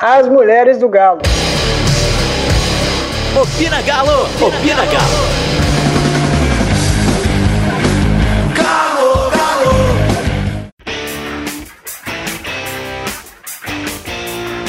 As mulheres do Galo. Opina Galo! Opina Galo! Galo, Galo!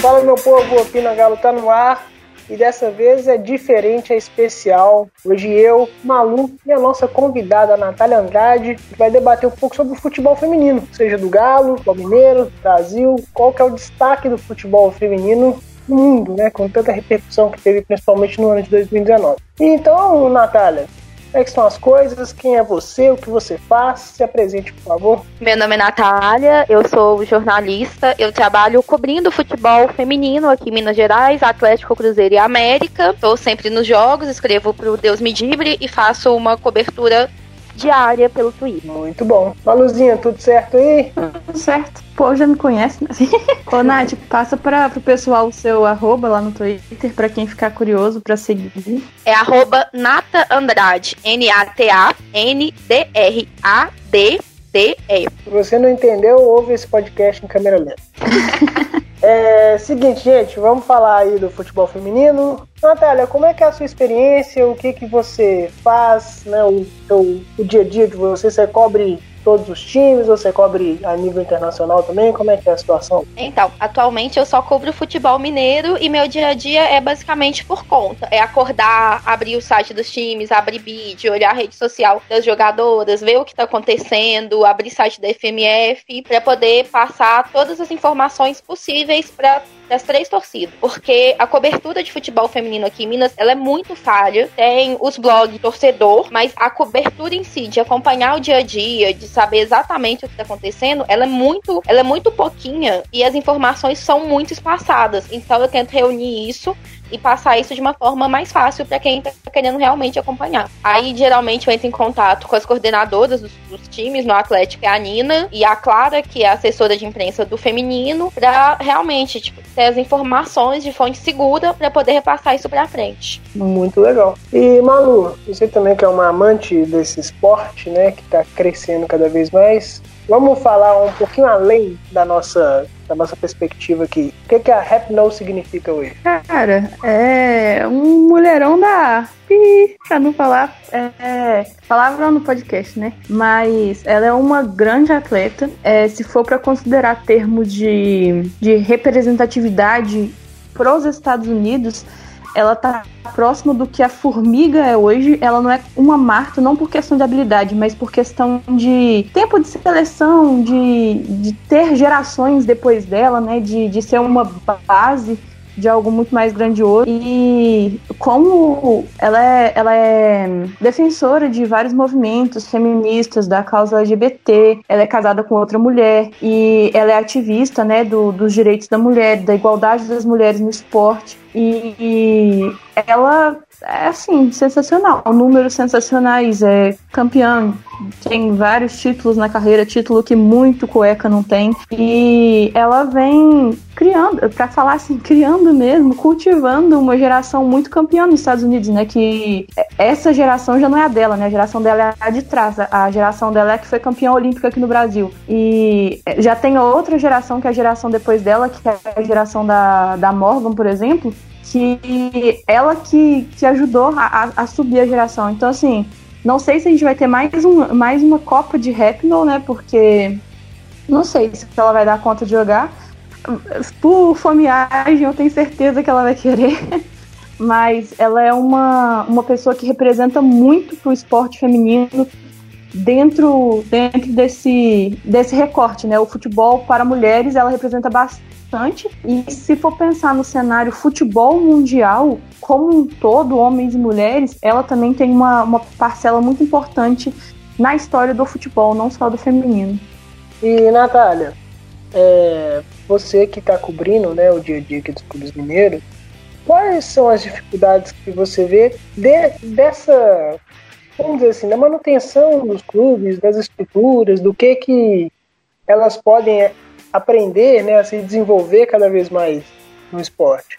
Fala meu povo, Opina Galo tá no ar. E dessa vez é diferente, é especial. Hoje eu, Malu e a nossa convidada Natália Andrade vai debater um pouco sobre o futebol feminino, seja do Galo, do Mineiro, Brasil, qual que é o destaque do futebol feminino no mundo, né, com tanta repercussão que teve principalmente no ano de 2019. Então, Natália, como é que estão as coisas? Quem é você? O que você faz? Se apresente, por favor. Meu nome é Natália, eu sou jornalista, eu trabalho cobrindo futebol feminino aqui em Minas Gerais, Atlético, Cruzeiro e América. Estou sempre nos jogos, escrevo para o Deus Me Dibre e faço uma cobertura diária pelo Twitter. Muito bom. Maluzinha, tudo certo aí? Tudo certo. Pô, já me conhece, né? Ô, Nath, passa para pro pessoal o seu arroba lá no Twitter, para quem ficar curioso para seguir. É arroba Nata Andrade, N-A-T-A-N-D-R-A-D D-E. Se você não entendeu, ouve esse podcast em câmera lenta. é seguinte, gente, vamos falar aí do futebol feminino. Natália, como é que é a sua experiência? O que que você faz, né? O, o, o dia a dia de você? Você cobre todos os times? Você cobre a nível internacional também? Como é que é a situação? Então, atualmente eu só cubro futebol mineiro e meu dia a dia é basicamente por conta. É acordar, abrir o site dos times, abrir vídeo, olhar a rede social das jogadoras, ver o que tá acontecendo, abrir site da FMF, para poder passar todas as informações possíveis para das três torcidas, porque a cobertura de futebol feminino aqui em Minas, ela é muito falha. Tem os blogs torcedor, mas a cobertura em si de acompanhar o dia a dia, de saber exatamente o que está acontecendo, ela é muito, ela é muito pouquinha e as informações são muito espaçadas. Então eu tento reunir isso e passar isso de uma forma mais fácil para quem está querendo realmente acompanhar. Aí, geralmente, eu entro em contato com as coordenadoras dos, dos, times no Atlético, é a Nina, e a Clara, que é assessora de imprensa do feminino, para realmente tipo, ter as informações de fonte segura para poder repassar isso para frente. Muito legal. E, Malu, você também que é uma amante desse esporte, né, que está crescendo cada vez mais, vamos falar um pouquinho além da nossa da nossa perspectiva aqui. O que, que a Rap No significa hoje? Cara, é um mulherão da pi, pra não falar é, palavra no podcast, né? Mas ela é uma grande atleta. É, se for para considerar termo de, de representatividade pros Estados Unidos, ela tá próxima do que a formiga é hoje. Ela não é uma Marta, não por questão de habilidade, mas por questão de tempo de seleção, de, de ter gerações depois dela, né? De, de ser uma base de algo muito mais grandioso. E como ela é, ela é defensora de vários movimentos feministas da causa LGBT, ela é casada com outra mulher e ela é ativista né, do, dos direitos da mulher, da igualdade das mulheres no esporte. E, e ela é assim, sensacional. Números sensacionais, é campeã, tem vários títulos na carreira, título que muito cueca não tem. E ela vem criando, para falar assim, criando mesmo, cultivando uma geração muito campeã nos Estados Unidos, né? Que essa geração já não é a dela, né? A geração dela é a de trás. A geração dela é que foi campeã olímpica aqui no Brasil. E já tem outra geração, que é a geração depois dela, que é a geração da, da Morgan, por exemplo, que ela que, que ajudou a, a, subir a geração. Então, assim, não sei se a gente vai ter mais, um, mais uma Copa de Rapnol, né? Porque não sei se ela vai dar conta de jogar. Por fomeagem, eu tenho certeza que ela vai querer. Mas ela é uma, uma pessoa que representa muito pro esporte feminino dentro, dentro desse, desse recorte, né? O futebol para mulheres, ela representa bastante bastante. E se for pensar no cenário futebol mundial, como um todo, homens e mulheres, ela também tem uma, uma parcela muito importante na história do futebol, não só do feminino. E, Natália, é, você que está cobrindo né, o dia a dia aqui dos clubes mineiros, quais são as dificuldades que você vê de, dessa, vamos dizer assim, da manutenção dos clubes, das estruturas, do que que elas podem aprender, né, a se desenvolver cada vez mais no esporte?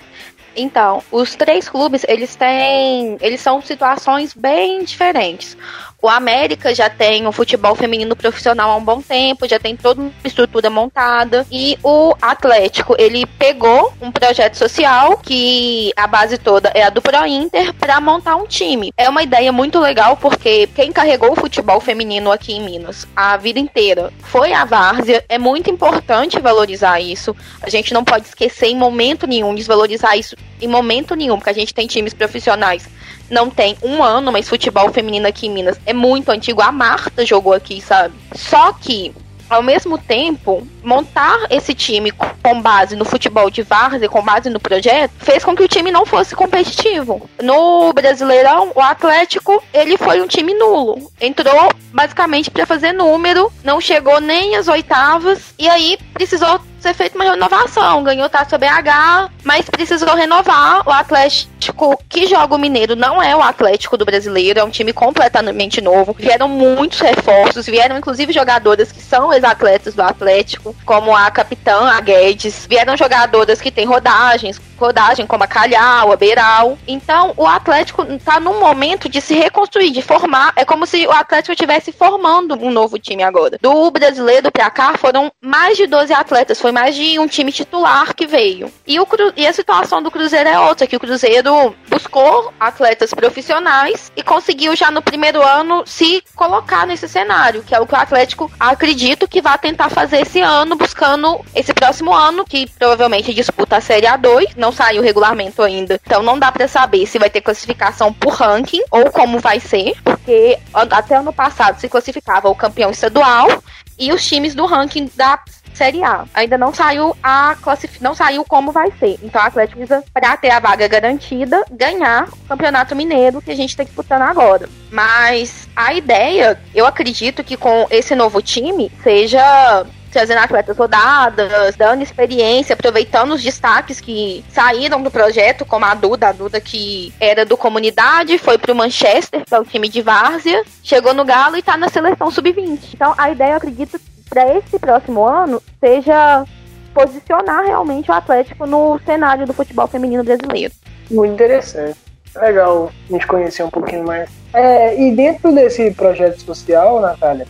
Então, os três clubes, eles têm, eles são situações bem diferentes. O América já tem o futebol feminino profissional há um bom tempo, já tem toda uma estrutura montada. E o Atlético, ele pegou um projeto social que a base toda é a do Pro Inter para montar um time. É uma ideia muito legal porque quem carregou o futebol feminino aqui em Minas a vida inteira foi a Várzea. É muito importante valorizar isso. A gente não pode esquecer em momento nenhum, desvalorizar isso em momento nenhum, porque a gente tem times profissionais não tem um ano, mas futebol feminino aqui em Minas é muito antigo. A Marta jogou aqui, sabe? Só que ao mesmo tempo, montar esse time com base no futebol de várzea, com base no projeto, fez com que o time não fosse competitivo. No Brasileirão, o Atlético, ele foi um time nulo. Entrou basicamente para fazer número, não chegou nem às oitavas e aí precisou ser feita uma renovação. Ganhou taça BH, mas precisou renovar. O Atlético que joga o Mineiro não é o Atlético do brasileiro, é um time completamente novo. Vieram muitos reforços, vieram inclusive jogadoras que são ex-atletas do Atlético, como a capitã, a Guedes. Vieram jogadoras que têm rodagens, rodagem como a Calhau, a Beiral. Então, o Atlético está num momento de se reconstruir, de formar. É como se o Atlético estivesse formando um novo time agora. Do brasileiro para cá foram mais de 12 atletas, foi mais de um time titular que veio. E, o, e a situação do Cruzeiro é outra, que o Cruzeiro buscou atletas profissionais e conseguiu já no primeiro ano se colocar nesse cenário, que é o que o Atlético acredito que vai tentar fazer esse ano, buscando esse próximo ano, que provavelmente disputa a Série A2, não saiu o regulamento ainda. Então não dá para saber se vai ter classificação por ranking ou como vai ser, porque até ano passado se classificava o campeão estadual e os times do ranking da Série A. Ainda não saiu a classif... não saiu como vai ser. Então a Atlético precisa, para ter a vaga garantida, ganhar o Campeonato Mineiro que a gente está disputando agora. Mas a ideia, eu acredito que com esse novo time seja trazendo atletas rodadas, dando experiência, aproveitando os destaques que saíram do projeto, como a Duda, a Duda que era do comunidade, foi pro Manchester, que é o time de várzea, chegou no Galo e tá na seleção sub-20. Então a ideia, eu acredito, para esse próximo ano seja posicionar realmente o Atlético no cenário do futebol feminino brasileiro. Muito interessante. Legal a gente conhecer um pouquinho mais. É, e dentro desse projeto social, Natália,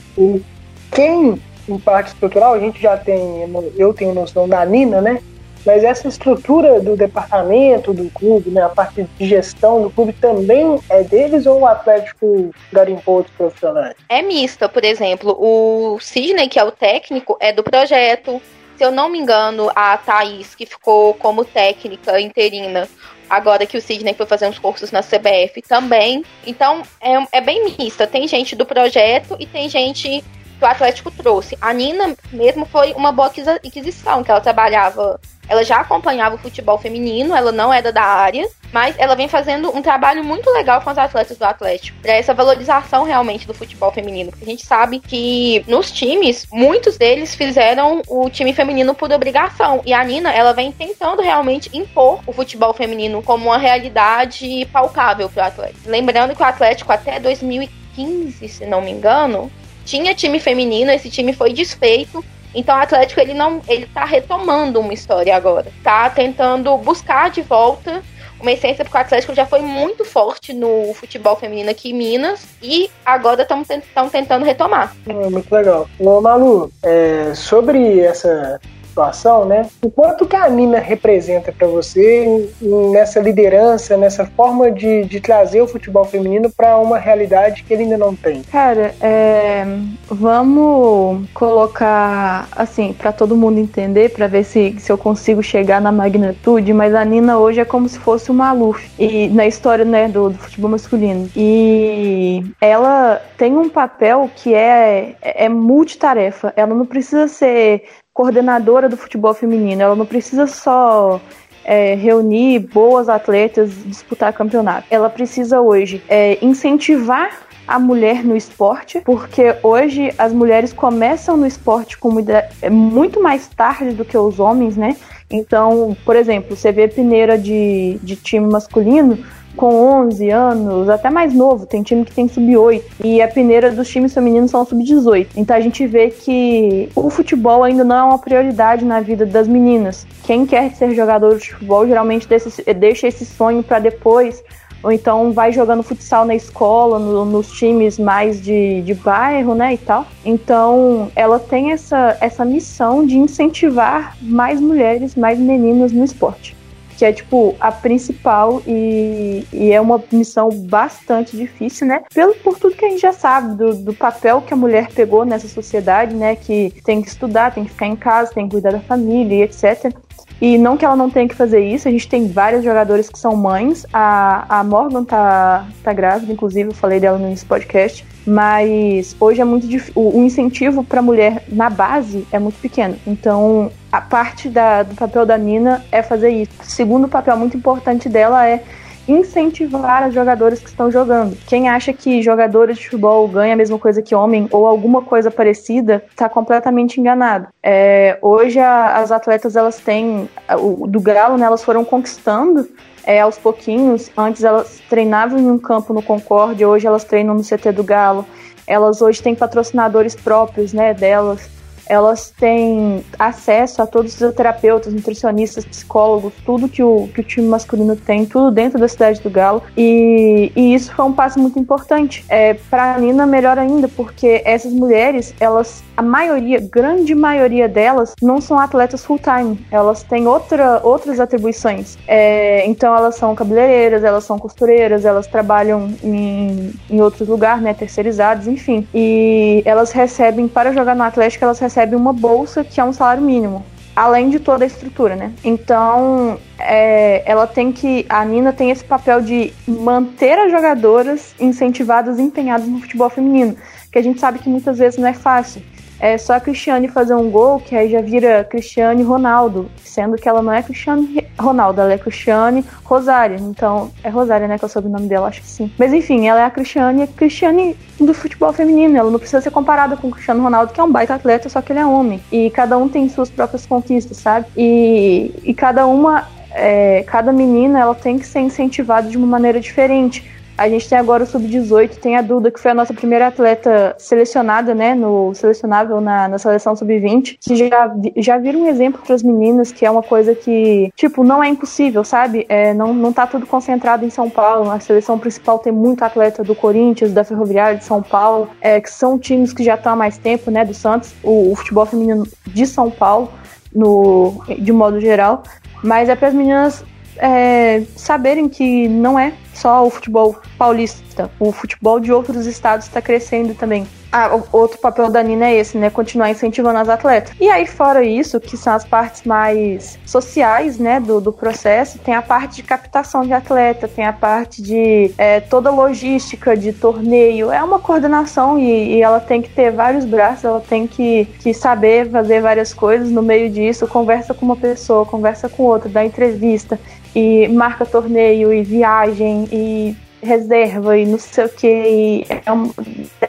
quem em parte estrutural, a gente já tem, eu tenho noção da Nina, né? Mas essa estrutura do departamento do clube, né, a parte de gestão do clube também é deles ou o Atlético garimpou outros profissionais? É mista, por exemplo, o Sidney, que é o técnico, é do projeto. Se eu não me engano, a Thaís, que ficou como técnica interina, agora que o Sidney foi fazer uns cursos na CBF também. Então, é, é bem mista. Tem gente do projeto e tem gente que o Atlético trouxe. A Nina mesmo foi uma boa aquisição, que ela trabalhava, ela já acompanhava o futebol feminino, ela não era da área, mas ela vem fazendo um trabalho muito legal com os atletas do Atlético, para essa valorização realmente do futebol feminino, porque a gente sabe que nos times, muitos deles fizeram o time feminino por obrigação, e a Nina, ela vem tentando realmente impor o futebol feminino como uma realidade palpável para o Atlético. Lembrando que o Atlético até 2015, se não me engano, tinha time feminino, esse time foi desfeito. Então o Atlético ele não, ele tá retomando uma história agora, tá tentando buscar de volta uma essência porque o Atlético já foi muito forte no futebol feminino aqui em Minas e agora estão tentando retomar. É, muito legal. Ô, Malu, é, sobre essa situação, né? O quanto que a Nina representa para você nessa liderança, nessa forma de, de trazer o futebol feminino para uma realidade que ele ainda não tem? Cara, é, vamos colocar assim para todo mundo entender, para ver se, se eu consigo chegar na magnitude. Mas a Nina hoje é como se fosse uma Maluf e na história né, do, do futebol masculino. E ela tem um papel que é, é multitarefa. Ela não precisa ser coordenadora do futebol feminino. Ela não precisa só é, reunir boas atletas disputar campeonato. Ela precisa hoje é, incentivar a mulher no esporte, porque hoje as mulheres começam no esporte com é muito mais tarde do que os homens, né? Então, por exemplo, você vê peneira de, de time masculino com 11 anos, até mais novo, tem time que tem sub-8, e a peneira dos times femininos são sub-18. Então a gente vê que o futebol ainda não é uma prioridade na vida das meninas. Quem quer ser jogador de futebol geralmente deixa esse sonho para depois, ou então vai jogando futsal na escola, no, nos times mais de, de bairro, né, e tal. Então, ela tem essa, essa missão de incentivar mais mulheres, mais meninas no esporte que é tipo a principal e, e, é uma missão bastante difícil, né? Pelo por tudo que a gente já sabe do, do, papel que a mulher pegou nessa sociedade, né? Que tem que estudar, tem que ficar em casa, tem que cuidar da família e etc. E não que ela não tenha que fazer isso, a gente tem vários jogadores que são mães. A, a Morgan tá, tá grávida, inclusive, eu falei dela nesse podcast. Mas hoje é muito. O incentivo para a mulher na base é muito pequeno. Então, a parte da, do papel da Nina é fazer isso. O segundo papel muito importante dela é incentivar as jogadoras que estão jogando. Quem acha que jogadores de futebol ganham a mesma coisa que homem ou alguma coisa parecida, está completamente enganado. É, hoje a, as atletas elas têm o, do Galo, né, elas foram conquistando é, aos pouquinhos. Antes elas treinavam em um campo no Concórdia, hoje elas treinam no CT do Galo. Elas hoje têm patrocinadores próprios, né, delas elas têm acesso a todos os terapeutas, nutricionistas, psicólogos, tudo que o, que o time masculino tem, tudo dentro da cidade do Galo. E, e isso foi um passo muito importante. É, para a Nina, melhor ainda, porque essas mulheres, elas, a maioria, grande maioria delas, não são atletas full-time. Elas têm outra, outras atribuições. É, então, elas são cabeleireiras, elas são costureiras, elas trabalham em, em outros lugares, né, terceirizados, enfim. E elas recebem, para jogar no Atlético, elas recebem recebe uma bolsa que é um salário mínimo além de toda a estrutura, né? Então, é, ela tem que. A Nina tem esse papel de manter as jogadoras incentivadas e empenhadas no futebol feminino, que a gente sabe que muitas vezes não é fácil é só a Cristiane fazer um gol, que aí já vira Cristiane Ronaldo, sendo que ela não é Cristiane Ronaldo, ela é Cristiane Rosário. Então, é Rosário, né, que é o sobrenome dela, acho que sim. Mas enfim, ela é a Cristiane, Cristiane do futebol feminino. Ela não precisa ser comparada com o Cristiano Ronaldo, que é um baita atleta, só que ele é homem. E cada um tem suas próprias conquistas, sabe? E, e cada uma, é, cada menina, ela tem que ser incentivada de uma maneira diferente a gente tem agora o Sub-18, tem a Duda, que foi a nossa primeira atleta selecionada, né, no selecionável na, na seleção Sub-20, que já, já vira um exemplo para as meninas, que é uma coisa que, tipo, não é impossível, sabe? É, não, não tá tudo concentrado em São Paulo. A seleção principal tem muito atleta do Corinthians, da Ferroviária de São Paulo, é, que são times que já estão há mais tempo, né, do Santos, o, o futebol feminino de São Paulo, no, de modo geral. Mas é para as meninas é, saberem que não é só o futebol paulista, o futebol de outros estados está crescendo também. Ah, outro papel da Nina é esse, né? Continuar incentivando as atletas. E aí, fora isso, que são as partes mais sociais, né, do, do processo, tem a parte de captação de atleta, tem a parte de é, toda logística de torneio. É uma coordenação e, e, ela tem que ter vários braços, ela tem que, que saber fazer várias coisas no meio disso. Conversa com uma pessoa, conversa com outra, dá entrevista e marca torneio e viagem e reserva e não sei o que. É um,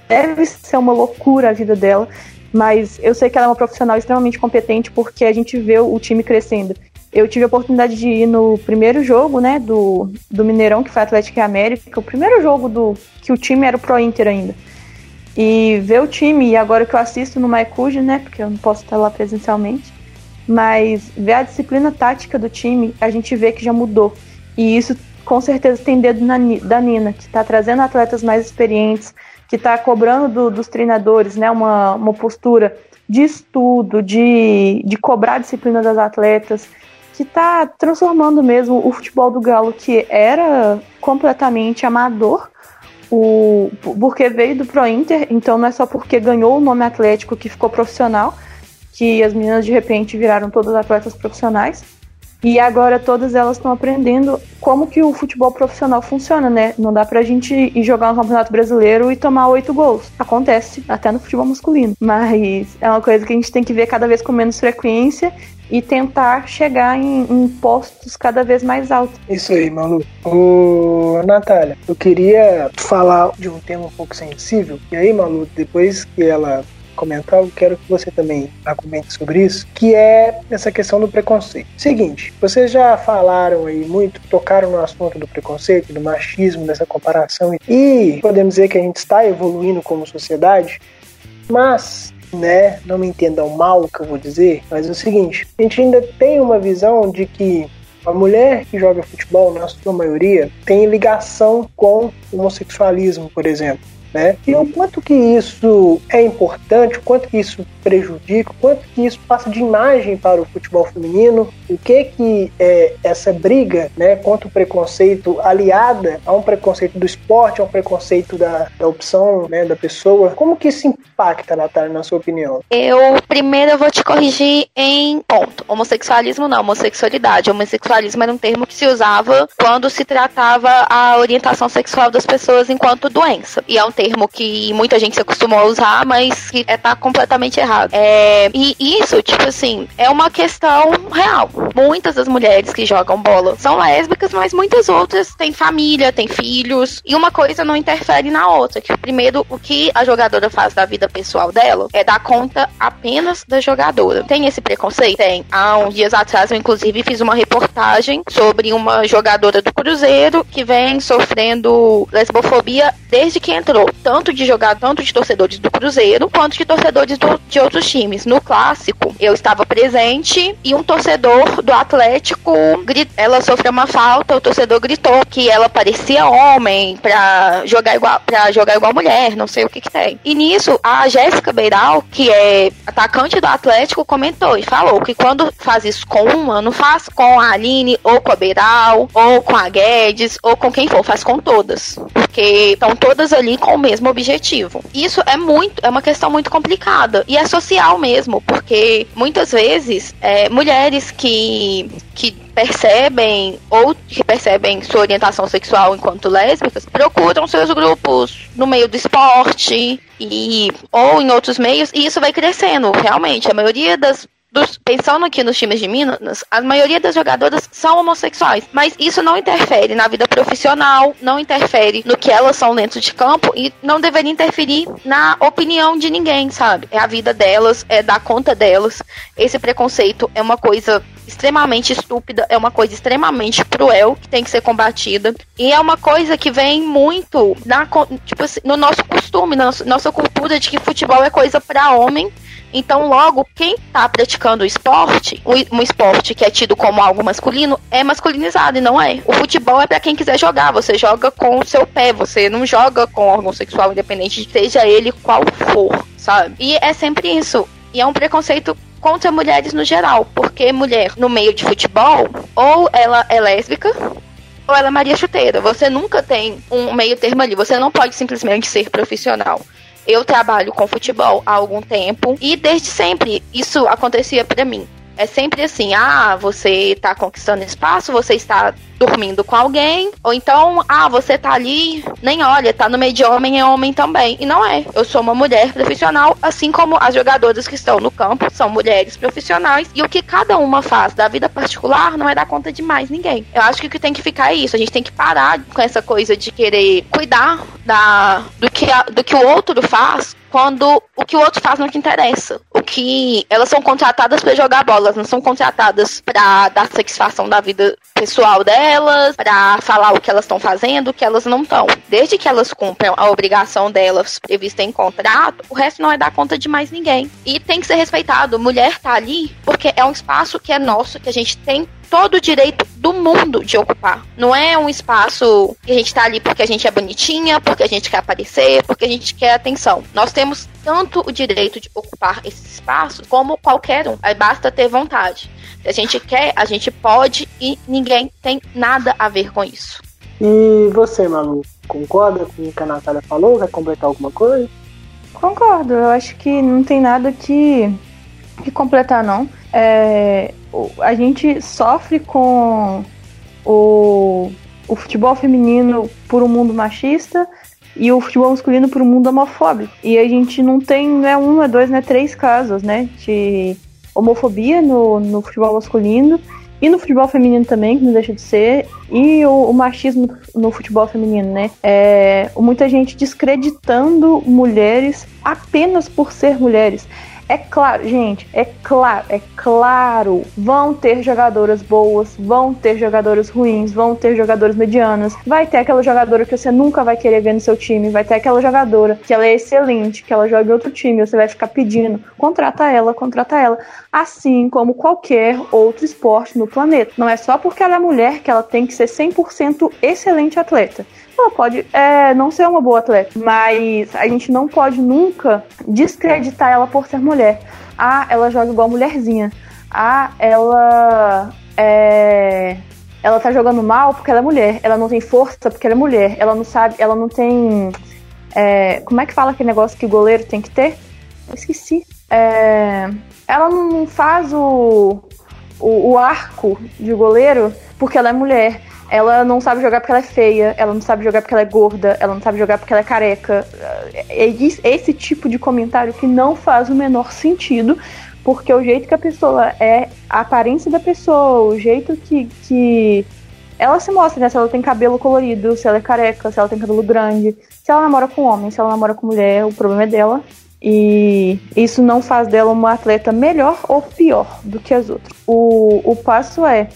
deve ser uma loucura a vida dela, mas eu sei que ela é uma profissional extremamente competente porque a gente vê o time crescendo. Eu tive a oportunidade de ir no primeiro jogo, né, do, do Mineirão, que foi Atlético e América, o primeiro jogo do que o time era o Pro Inter ainda. E ver o time, e agora que eu assisto no Maicuji, né, porque eu não posso estar lá presencialmente, mas ver a disciplina tática do time, a gente vê que já mudou. E isso com certeza tem dedo na, da Nina, que está trazendo atletas mais experientes, que está cobrando do, dos treinadores né, uma, uma postura de estudo, de, de cobrar a disciplina das atletas, que está transformando mesmo o futebol do Galo, que era completamente amador, o, porque veio do Pro Inter, então não é só porque ganhou o nome Atlético que ficou profissional, que as meninas de repente viraram todas atletas profissionais. E agora todas elas estão aprendendo como que o futebol profissional funciona, né? Não dá pra gente ir jogar um campeonato brasileiro e tomar oito gols. Acontece, até no futebol masculino. Mas é uma coisa que a gente tem que ver cada vez com menos frequência e tentar chegar em, em postos cada vez mais altos. Isso aí, Malu. Ô, Natália, eu queria falar de um tema um pouco sensível. E aí, Malu, depois que ela comentar, eu quero que você também comente sobre isso, que é essa questão do preconceito. Seguinte, vocês já falaram aí muito, tocaram no assunto do preconceito, do machismo, dessa comparação, e podemos dizer que a gente está evoluindo como sociedade, mas né? Não me entendam mal o que eu vou dizer, mas é o seguinte: a gente ainda tem uma visão de que A mulher que joga futebol, na sua maioria, tem ligação com o homossexualismo, por exemplo. Né? E o quanto que isso é importante, o quanto que isso prejudica, o quanto que isso passa de imagem para o futebol feminino, o que que é essa briga né, contra o preconceito aliada a um preconceito do esporte, a um preconceito da, da opção né, da pessoa, como que isso impacta, Natália, na sua opinião? Eu, primeiro, eu vou te corrigir em ponto. Homossexualismo não, homossexualidade. Homossexualismo era um termo que se usava quando se tratava a orientação sexual das pessoas enquanto doença. E é um termo que muita gente se acostumou a usar, mas que é, tá completamente errado. É, e isso, tipo assim, é uma questão real. Muitas das mulheres que jogam bola são lésbicas, mas muitas outras têm família, têm filhos, e uma coisa não interfere na outra. Que primeiro, o que a jogadora faz da vida pessoal dela é dar conta apenas da jogadora. Tem esse preconceito? Tem. Há uns dias atrás, eu inclusive fiz uma reportagem sobre uma jogadora do Cruzeiro que vem sofrendo lesbofobia desde que entrou tanto de jogar, tanto de torcedores do Cruzeiro, quanto de torcedores do, de outros times. No clássico, eu estava presente e um torcedor do Atlético, ela sofreu uma falta, o torcedor gritou que ela parecia homem pra jogar igual, pra jogar igual mulher, não sei o que que tem. E nisso, a Jéssica Beiral, que é atacante do Atlético, comentou e falou que quando faz isso com uma, não faz com a Aline, ou com a Beiral, ou com a Guedes, ou com quem for, faz com todas. Porque estão todas ali com mesmo objetivo. Isso é muito, é uma questão muito complicada e é social mesmo, porque muitas vezes é, mulheres que, que percebem ou que percebem sua orientação sexual enquanto lésbicas procuram seus grupos no meio do esporte e ou em outros meios e isso vai crescendo realmente a maioria das dos, pensando aqui nos times de Minas, a maioria das jogadoras são homossexuais. Mas isso não interfere na vida profissional, não interfere no que elas são dentro de campo e não deveria interferir na opinião de ninguém, sabe? É a vida delas, é dar conta delas. Esse preconceito é uma coisa extremamente estúpida, é uma coisa extremamente cruel que tem que ser combatida. E é uma coisa que vem muito na, tipo assim, no nosso costume, na nossa cultura de que futebol é coisa para homem então, logo, quem está praticando o esporte, um esporte que é tido como algo masculino, é masculinizado e não é. O futebol é para quem quiser jogar. Você joga com o seu pé, você não joga com órgão sexual, independente de seja ele qual for, sabe? E é sempre isso. E é um preconceito contra mulheres no geral, porque mulher no meio de futebol, ou ela é lésbica, ou ela é Maria Chuteira. Você nunca tem um meio termo ali. Você não pode simplesmente ser profissional. Eu trabalho com futebol há algum tempo e desde sempre isso acontecia para mim. É sempre assim, ah, você tá conquistando espaço, você está dormindo com alguém, ou então, ah, você tá ali, nem olha, tá no meio de homem, é homem também. E não é. Eu sou uma mulher profissional, assim como as jogadoras que estão no campo são mulheres profissionais, e o que cada uma faz da vida particular não é dar conta de mais ninguém. Eu acho que o que tem que ficar é isso, a gente tem que parar com essa coisa de querer cuidar da, do, que a, do que o outro faz quando o que o outro faz não te interessa. O que elas são contratadas para jogar bola, não são contratadas para dar satisfação da vida pessoal delas, para falar o que elas estão fazendo, o que elas não estão. Desde que elas cumpram a obrigação delas prevista em contrato, o resto não é dar conta de mais ninguém. E tem que ser respeitado. Mulher tá ali porque é um espaço que é nosso, que a gente tem todo o direito do mundo de ocupar. Não é um espaço que a gente tá ali porque a gente é bonitinha, porque a gente quer aparecer, porque a gente quer atenção. Nós temos tanto o direito de ocupar esses espaços como qualquer um. Aí basta ter vontade. Se a gente quer, a gente pode e ninguém tem nada a ver com isso. E você, Malu, concorda com o que a Natália falou? Vai completar alguma coisa? Concordo, eu acho que não tem nada que, que completar, não. É, a gente sofre com o, o futebol feminino por um mundo machista e o futebol masculino por um mundo homofóbico. E a gente não tem, não é um, é dois, não é três casos, né? De homofobia no, no futebol masculino e no futebol feminino também, que não deixa de ser, e o, o machismo no futebol feminino, né? É, muita gente descreditando mulheres apenas por ser mulheres. É claro, gente, é claro, é claro. Vão ter jogadoras boas, vão ter jogadoras ruins, vão ter jogadoras medianas. Vai ter aquela jogadora que você nunca vai querer ver no seu time, vai ter aquela jogadora que ela é excelente, que ela joga em outro time, você vai ficar pedindo, contrata ela, contrata ela. Assim como qualquer outro esporte no planeta. Não é só porque ela é mulher que ela tem que ser 100% excelente atleta ela pode é, não ser uma boa atleta, mas a gente não pode nunca descreditar ela por ser mulher. Ah, ela joga igual mulherzinha. Ah, ela é, ela tá jogando mal porque ela é mulher. Ela não tem força porque ela é mulher. Ela não sabe, ela não tem. É, como é que fala aquele negócio que o goleiro tem que ter? Eu esqueci. É, ela não faz o, o, o arco de goleiro porque ela é mulher ela não sabe jogar porque ela é feia, ela não sabe jogar porque ela é gorda, ela não sabe jogar porque ela é careca. É esse tipo de comentário que não faz o menor sentido, porque o jeito que a pessoa é, a aparência da pessoa, o jeito que, que ela se mostra, né? Se ela tem cabelo colorido, se ela é careca, se ela tem cabelo grande, se ela namora com homem, se ela namora com mulher, o problema é dela. E isso não faz dela uma atleta melhor ou pior do que as outras. O, o passo é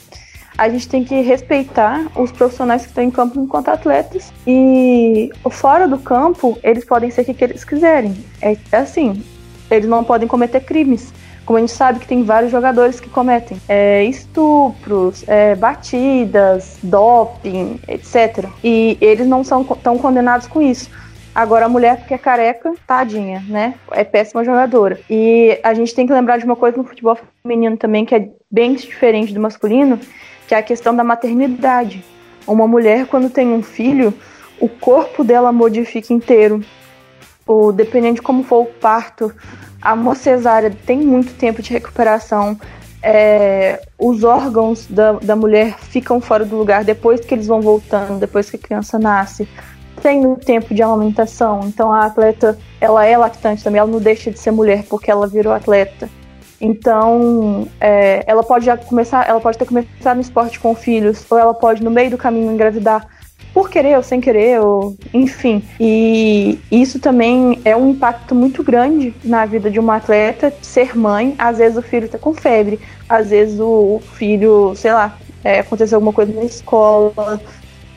a gente tem que respeitar os profissionais que estão em campo enquanto atletas e fora do campo eles podem ser o que eles quiserem. É, é assim, eles não podem cometer crimes. Como a gente sabe que tem vários jogadores que cometem é, estupros, é, batidas, doping, etc. E eles não são tão condenados com isso. Agora, a mulher, porque é careca, tadinha, né? É péssima jogadora. E a gente tem que lembrar de uma coisa no futebol feminino também, que é bem diferente do masculino, que é a questão da maternidade. Uma mulher, quando tem um filho, o corpo dela modifica inteiro. O, dependendo de como for o parto, a cesárea tem muito tempo de recuperação. É, os órgãos da, da mulher ficam fora do lugar depois que eles vão voltando, depois que a criança nasce. Tem o tempo de amamentação, então a atleta ela é lactante também, ela não deixa de ser mulher porque ela virou atleta. Então, é, ela pode já começar, ela pode ter começado no esporte com filhos, ou ela pode no meio do caminho engravidar por querer ou sem querer, ou enfim. E isso também é um impacto muito grande na vida de uma atleta ser mãe. Às vezes o filho tá com febre, às vezes o filho, sei lá, é, aconteceu alguma coisa na escola.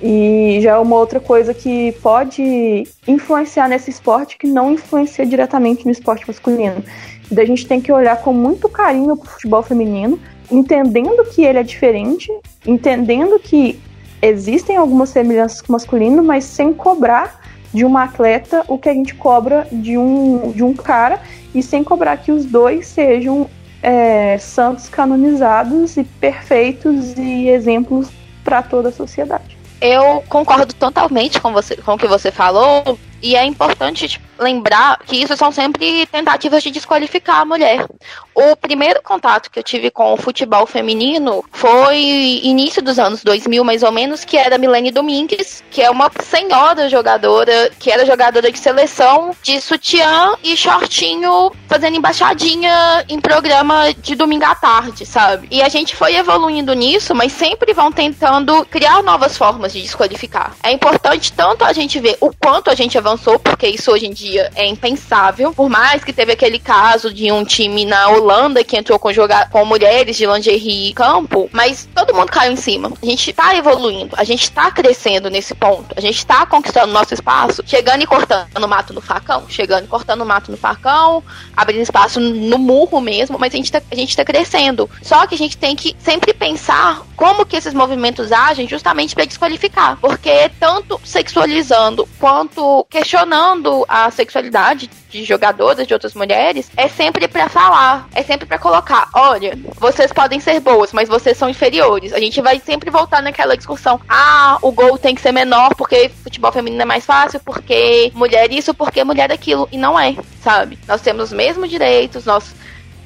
E já é uma outra coisa que pode influenciar nesse esporte que não influencia diretamente no esporte masculino da gente tem que olhar com muito carinho pro futebol feminino, entendendo que ele é diferente, entendendo que existem algumas semelhanças com o masculino, mas sem cobrar de uma atleta o que a gente cobra de um, de um cara e sem cobrar que os dois sejam é, santos canonizados e perfeitos e exemplos para toda a sociedade. Eu concordo totalmente com você com o que você falou e é importante tipo, lembrar que isso são sempre tentativas de desqualificar a mulher. O primeiro contato que eu tive com o futebol feminino foi início dos anos 2000, mais ou menos, que era Milene Domingues, que é uma senhora jogadora, que era jogadora de seleção de sutiã e shortinho, fazendo embaixadinha em programa de domingo à tarde, sabe? E a gente foi evoluindo nisso, mas sempre vão tentando criar novas formas de desqualificar. É importante tanto a gente ver o quanto a gente avançou, porque isso hoje em dia é impensável. Por mais que teve aquele caso de um time na Holanda que entrou com, jogar, com mulheres de lingerie campo, mas todo mundo caiu em cima. A gente tá evoluindo, a gente tá crescendo nesse ponto, a gente tá conquistando nosso espaço, chegando e cortando mato no facão, chegando e cortando mato no facão, abrindo espaço no murro mesmo, mas a gente tá, a gente tá crescendo. Só que a gente tem que sempre pensar como que esses movimentos agem justamente para desqualificar, porque tanto sexualizando quanto questionando a sexualidade de jogadoras, de outras mulheres, é sempre para falar, é sempre para colocar, olha, vocês podem ser boas, mas vocês são inferiores. A gente vai sempre voltar naquela discussão, ah, o gol tem que ser menor porque futebol feminino é mais fácil, porque mulher isso, porque mulher aquilo, e não é, sabe? Nós temos os mesmos direitos, nós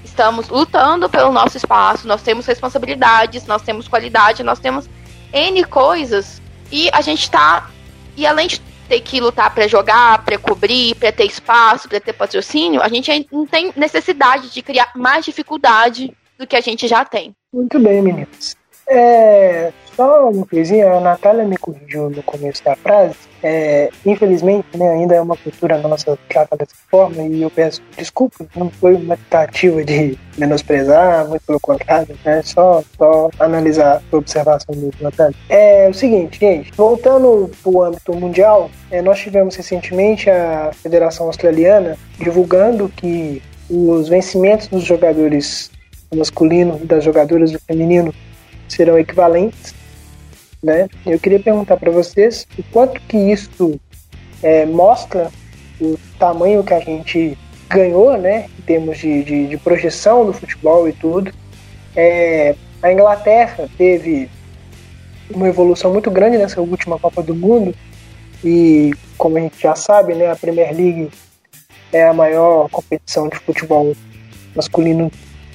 estamos lutando pelo nosso espaço, nós temos responsabilidades, nós temos qualidade, nós temos N coisas e a gente tá e além de ter que lutar para jogar, para cobrir, para ter espaço, para ter patrocínio, a gente não tem necessidade de criar mais dificuldade do que a gente já tem. Muito bem, meninas. É, Só uma coisinha, a Natália me corrigiu no começo da frase. É, infelizmente, né, ainda é uma cultura nossa trata dessa forma e eu peço desculpa, não foi uma tentativa de menosprezar, muito pelo contrário, né, só, só analisar a observação do Natália. É o seguinte, gente, voltando para o âmbito mundial, é, nós tivemos recentemente a Federação Australiana divulgando que os vencimentos dos jogadores masculino e das jogadoras do feminino serão equivalentes né? Eu queria perguntar para vocês o quanto que isso é, mostra o tamanho que a gente ganhou, né, em termos de, de, de projeção do futebol e tudo. É, a Inglaterra teve uma evolução muito grande nessa última Copa do Mundo e, como a gente já sabe, né, a Premier League é a maior competição de futebol masculino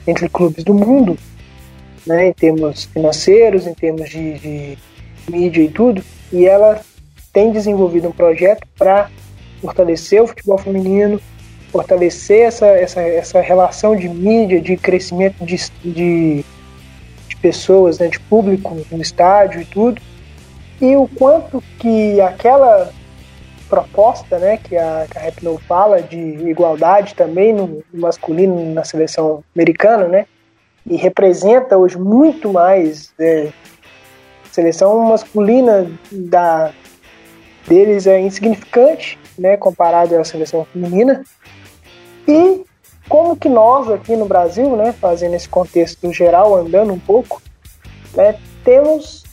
entre clubes do mundo, né, em termos financeiros, em termos de, de mídia e tudo, e ela tem desenvolvido um projeto para fortalecer o futebol feminino, fortalecer essa, essa, essa relação de mídia, de crescimento de, de, de pessoas, né, de público no estádio e tudo, e o quanto que aquela proposta né, que a, que a fala de igualdade também no, no masculino na seleção americana, né, e representa hoje muito mais é, seleção masculina da deles é insignificante, né, comparado à seleção feminina. E como que nós aqui no Brasil, né, fazendo esse contexto geral, andando um pouco, né, temos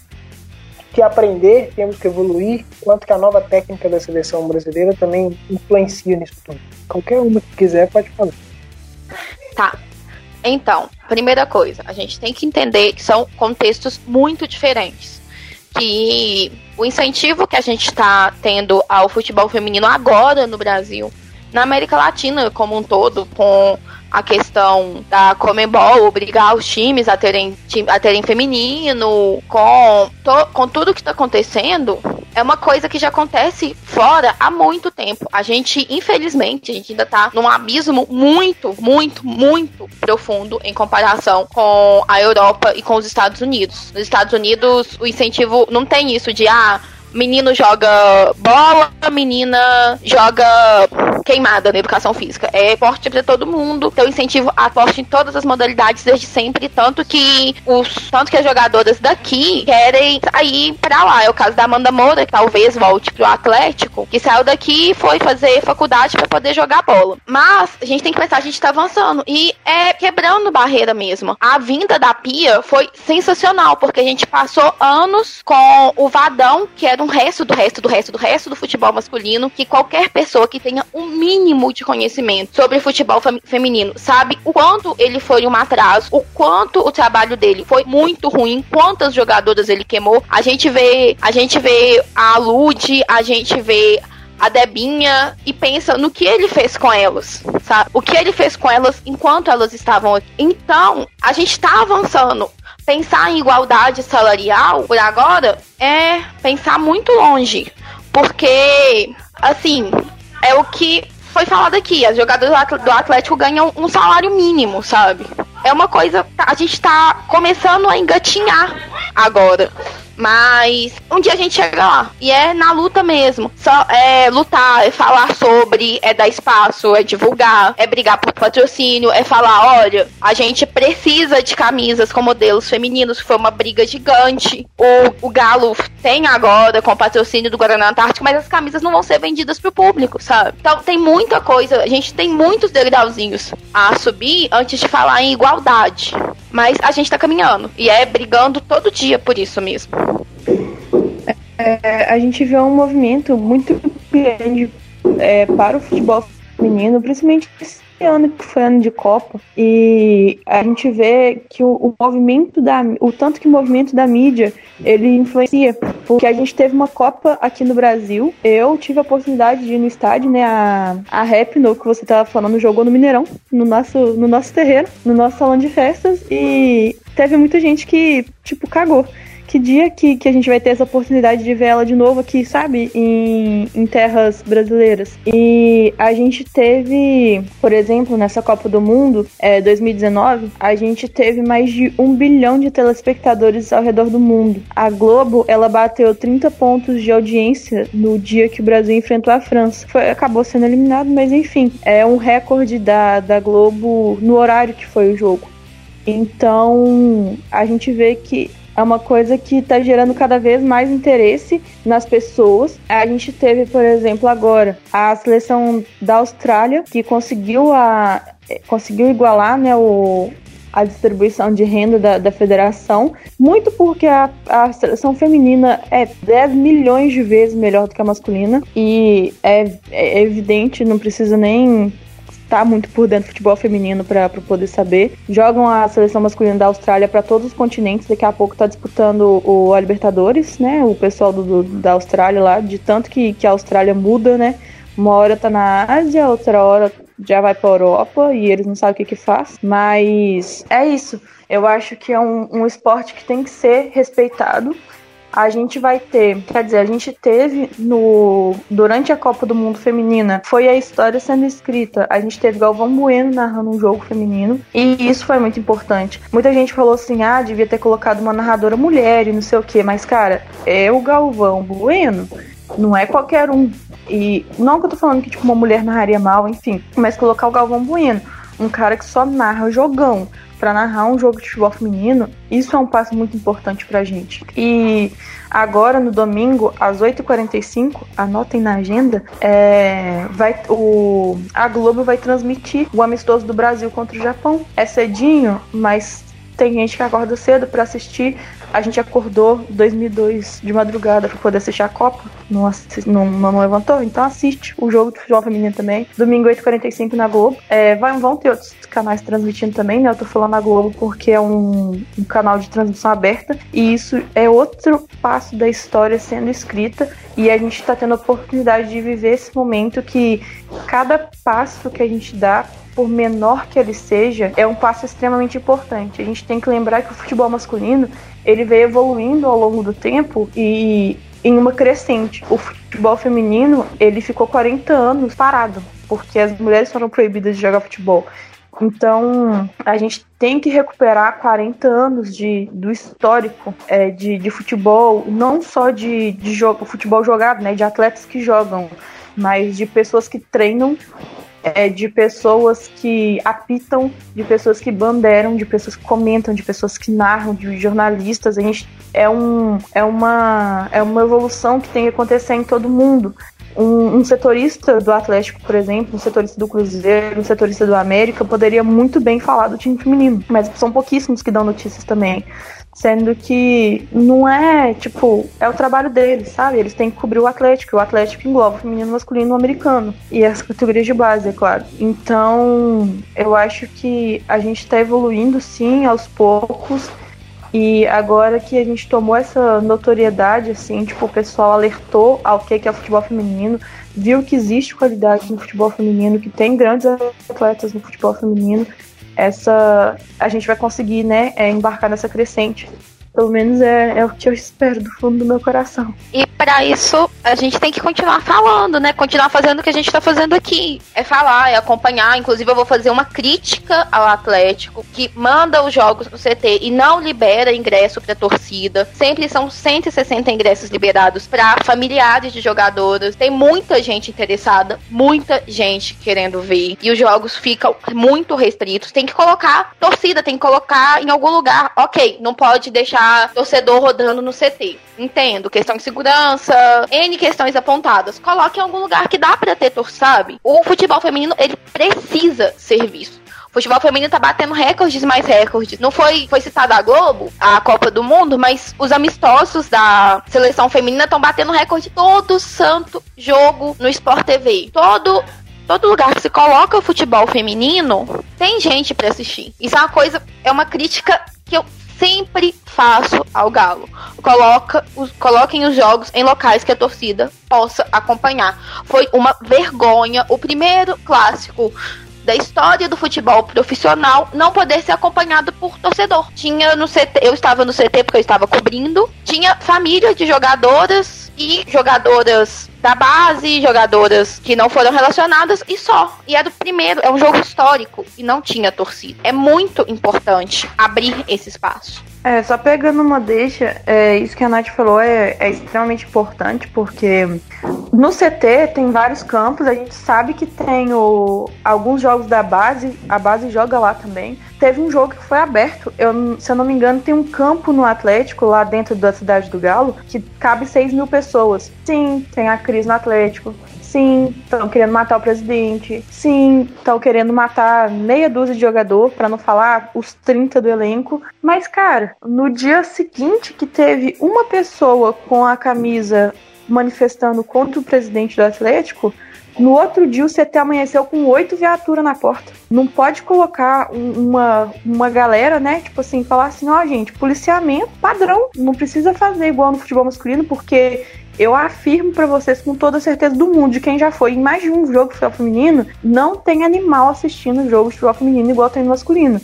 que aprender, temos que evoluir, quanto que a nova técnica da seleção brasileira também influencia nisso tudo. Qualquer uma que quiser pode falar. Tá. Então, primeira coisa, a gente tem que entender que são contextos muito diferentes. Que o incentivo que a gente está tendo ao futebol feminino agora no Brasil, na América Latina como um todo, com a questão da Comembol obrigar os times a terem, a terem feminino, com, to, com tudo que está acontecendo, é uma coisa que já acontece fora há muito tempo. A gente, infelizmente, a gente ainda tá num abismo muito, muito, muito profundo em comparação com a Europa e com os Estados Unidos. Nos Estados Unidos, o incentivo não tem isso de ah, menino joga bola, menina joga queimada na educação física. É esporte para todo mundo. Então, incentivo a esporte em todas as modalidades desde sempre. Tanto que os tanto que as jogadoras daqui querem sair para lá. É o caso da Amanda Moura, que talvez volte pro Atlético, que saiu daqui e foi fazer faculdade para poder jogar bola. Mas a gente tem que pensar, a gente tá avançando. E é quebrando barreira mesmo. A vinda da Pia foi sensacional, porque a gente passou anos com o Vadão, que era um resto do resto do resto do resto do futebol masculino, que qualquer pessoa que tenha um mínimo de conhecimento sobre futebol feminino sabe o quanto ele foi um atraso, o quanto o trabalho dele foi muito ruim, quantas jogadoras ele queimou. A gente vê, a gente vê a Lud, a gente vê a Debinha e pensa no que ele fez com elas, sabe? O que ele fez com elas enquanto elas estavam aqui. Então, a gente tá avançando pensar em igualdade salarial por agora é pensar muito longe. Porque, assim, é o que foi falado aqui. As jogadoras do Atlético ganham um salário mínimo, sabe? É uma coisa. A gente tá começando a engatinhar agora. Mas um dia a gente chega lá. E é na luta mesmo. Só é lutar, é falar sobre, é dar espaço, é divulgar, é brigar por patrocínio, é falar, olha, a gente precisa de camisas com modelos femininos, foi uma briga gigante. O, o Galo tem agora com o patrocínio do Guaraná Antártico, mas as camisas não vão ser vendidas pro público, sabe? Então tem muita coisa, a gente tem muitos degrauzinhos a subir antes de falar em igualdade. Mas a gente tá caminhando. E é brigando todo dia por isso mesmo. É, a gente vê um movimento muito grande é, para o futebol feminino, principalmente esse ano que foi ano de Copa, e a gente vê que o, o, movimento da o tanto que o movimento da mídia ele influencia, porque a gente teve uma Copa aqui no Brasil. Eu tive a oportunidade de ir no estádio, né? A, a Rap, no que você estava falando, jogou no Mineirão, no nosso, no nosso terreno, no nosso salão de festas, e teve muita gente que, tipo, cagou que dia que, que a gente vai ter essa oportunidade de ver ela de novo aqui, sabe? Em, em terras brasileiras. E a gente teve, por exemplo, nessa Copa do Mundo, é, 2019, a gente teve mais de um bilhão de telespectadores ao redor do mundo. A Globo, ela bateu 30 pontos de audiência no dia que o Brasil enfrentou a França. Foi, acabou sendo eliminado, mas enfim, é um recorde da, da Globo no horário que foi o jogo. Então, a gente vê que é uma coisa que está gerando cada vez mais interesse nas pessoas. A gente teve, por exemplo, agora a seleção da Austrália que conseguiu a conseguiu igualar né, o, a distribuição de renda da, da federação, muito porque a, a seleção feminina é 10 milhões de vezes melhor do que a masculina, e é, é evidente, não precisa nem tá muito por dentro do futebol feminino para poder saber. Jogam a seleção masculina da Austrália para todos os continentes. Daqui a pouco tá disputando o, a Libertadores, né? O pessoal do, do, da Austrália lá, de tanto que, que a Austrália muda, né? Uma hora tá na Ásia, outra hora já vai pra Europa e eles não sabem o que que faz. Mas é isso. Eu acho que é um, um esporte que tem que ser respeitado a gente vai ter, quer dizer, a gente teve no durante a Copa do Mundo feminina, foi a história sendo escrita. A gente teve Galvão Bueno narrando um jogo feminino e isso foi muito importante. Muita gente falou assim: "Ah, devia ter colocado uma narradora mulher e não sei o quê", mas cara, é o Galvão Bueno, não é qualquer um. E não que eu tô falando que tipo uma mulher narraria mal, enfim, mas colocar o Galvão Bueno, um cara que só narra jogão, para narrar um jogo de futebol feminino, isso é um passo muito importante pra gente. E agora, no domingo, às 8h45, anotem na agenda, é, vai, o, a Globo vai transmitir o amistoso do Brasil contra o Japão. É cedinho, mas tem gente que acorda cedo para assistir. A gente acordou 2002 de madrugada para poder assistir a Copa. Não, não, não, levantou? Então assiste o jogo de futebol feminino também. Domingo 8h45 na Globo. É, vai, vão ter outros canais transmitindo também, né? Eu tô falando na Globo porque é um, um canal de transmissão aberta. E isso é outro passo da história sendo escrita. E a gente está tendo a oportunidade de viver esse momento que cada passo que a gente dá por menor que ele seja, é um passo extremamente importante. A gente tem que lembrar que o futebol masculino ele veio evoluindo ao longo do tempo e em uma crescente. O futebol feminino ele ficou 40 anos parado porque as mulheres foram proibidas de jogar futebol. Então, a gente tem que recuperar 40 anos de, do histórico é, de, de futebol, não só de, de jogo, futebol jogado, né, de atletas que jogam, mas de pessoas que treinam é, de pessoas que apitam, de pessoas que bandeiram, de pessoas que comentam, de pessoas que narram, de jornalistas. A gente é, um, é, uma, é uma evolução que tem que acontecer em todo mundo. Um, um, setorista do Atlético, por exemplo, um setorista do Cruzeiro, um setorista do América, poderia muito bem falar do time feminino, mas são pouquíssimos que dão notícias também. Sendo que não é, tipo, é o trabalho deles, sabe? Eles têm que cobrir o Atlético. O Atlético engloba o feminino, masculino e americano. E as categorias de base, é claro. Então, eu acho que a gente tá evoluindo, sim, aos poucos. E agora que a gente tomou essa notoriedade, assim, tipo, o pessoal alertou ao que é o futebol feminino, viu que existe qualidade no futebol feminino, que tem grandes atletas no futebol feminino essa a gente vai conseguir, né, é, embarcar nessa crescente. Pelo menos é, é o que eu espero do fundo do meu coração. E para isso, a gente tem que continuar falando, né? Continuar fazendo o que a gente tá fazendo aqui. É falar, é acompanhar. Inclusive, eu vou fazer uma crítica ao Atlético, que manda os jogos pro CT e não libera ingresso pra torcida. Sempre são 160 ingressos liberados para familiares de jogadoras. Tem muita gente interessada, muita gente querendo ver. E os jogos ficam muito restritos. Tem que colocar torcida, tem que colocar em algum lugar. Ok, não pode deixar torcedor rodando no CT. Entendo, questão de segurança, N questões apontadas. Coloque em algum lugar que dá para ter torcida, sabe? O futebol feminino, ele precisa ser visto. O futebol feminino tá batendo recordes mais recordes. Não foi, foi citada a Globo, a Copa do Mundo, mas os amistosos da seleção feminina estão batendo recorde todo santo jogo no Sport TV. Todo todo lugar que se coloca o futebol feminino, tem gente para assistir. Isso é uma coisa, é uma crítica que eu sempre faço ao Galo. Coloca os, coloquem os jogos em locais que a torcida possa acompanhar. Foi uma vergonha. O primeiro clássico da história do futebol profissional não poder ser acompanhado por torcedor. Tinha no CT, eu estava no CT porque eu estava cobrindo, tinha família de jogadoras e jogadoras da base, jogadoras que não foram relacionadas e só. E era o primeiro, é um jogo histórico e não tinha torcida. É muito importante abrir esse espaço. É, só pegando uma deixa, é, isso que a Nath falou é, é, extremamente importante, porque no CT tem vários campos, a gente sabe que tem o, alguns jogos da base, a base joga lá também. Teve um jogo que foi aberto, eu, se eu não me engano, tem um campo no Atlético, lá dentro da cidade do Galo, que cabe 6 mil pessoas. Sim, tem a crise no Atlético, Sim, estão querendo matar o presidente. Sim, estão querendo matar meia dúzia de jogador, para não falar os 30 do elenco. Mas, cara, no dia seguinte que teve uma pessoa com a camisa manifestando contra o presidente do Atlético, no outro dia o CT amanheceu com oito viaturas na porta. Não pode colocar um, uma, uma galera, né? Tipo assim, falar assim, ó, oh, gente, policiamento padrão. Não precisa fazer igual no futebol masculino, porque eu afirmo para vocês com toda a certeza do mundo, de quem já foi em mais de um jogo de futebol feminino, não tem animal assistindo jogo de futebol feminino igual tem no masculino.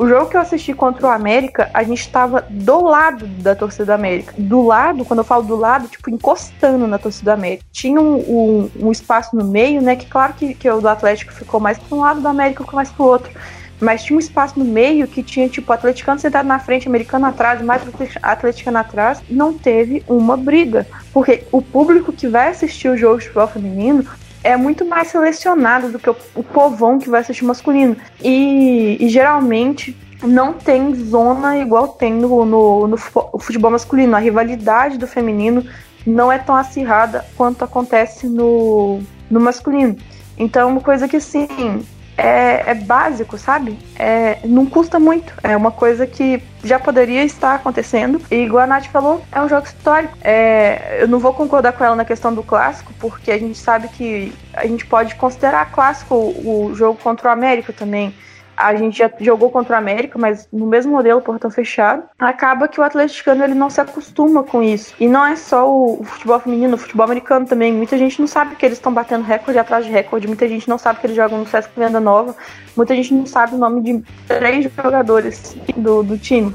O jogo que eu assisti contra o América, a gente estava do lado da torcida do América. Do lado, quando eu falo do lado, tipo, encostando na torcida do América. Tinha um, um, um espaço no meio, né? Que claro que, que o do Atlético ficou mais para um lado, do América ficou mais para o outro. Mas tinha um espaço no meio que tinha, tipo, atleticano sentado na frente, americano atrás, mais atleticano atrás. Não teve uma briga. Porque o público que vai assistir o jogo de futebol feminino é muito mais selecionado do que o, o povão que vai assistir masculino. E, e, geralmente não tem zona igual tem no, no, no futebol masculino. A rivalidade do feminino não é tão acirrada quanto acontece no, no masculino. Então, uma coisa que, sim, é, é básico, sabe? É, não custa muito. É uma coisa que já poderia estar acontecendo. E igual a Nath falou, é um jogo histórico. É, eu não vou concordar com ela na questão do clássico, porque a gente sabe que a gente pode considerar clássico o, o jogo contra o América também a gente já jogou contra o América, mas no mesmo modelo, portão fechado, acaba que o atleticano ele não se acostuma com isso. E não é só o, futebol feminino, o futebol americano também. Muita gente não sabe que eles estão batendo recorde atrás de recorde, muita gente não sabe que eles jogam no Sesc Venda Nova, muita gente não sabe o nome de três jogadores do, do time.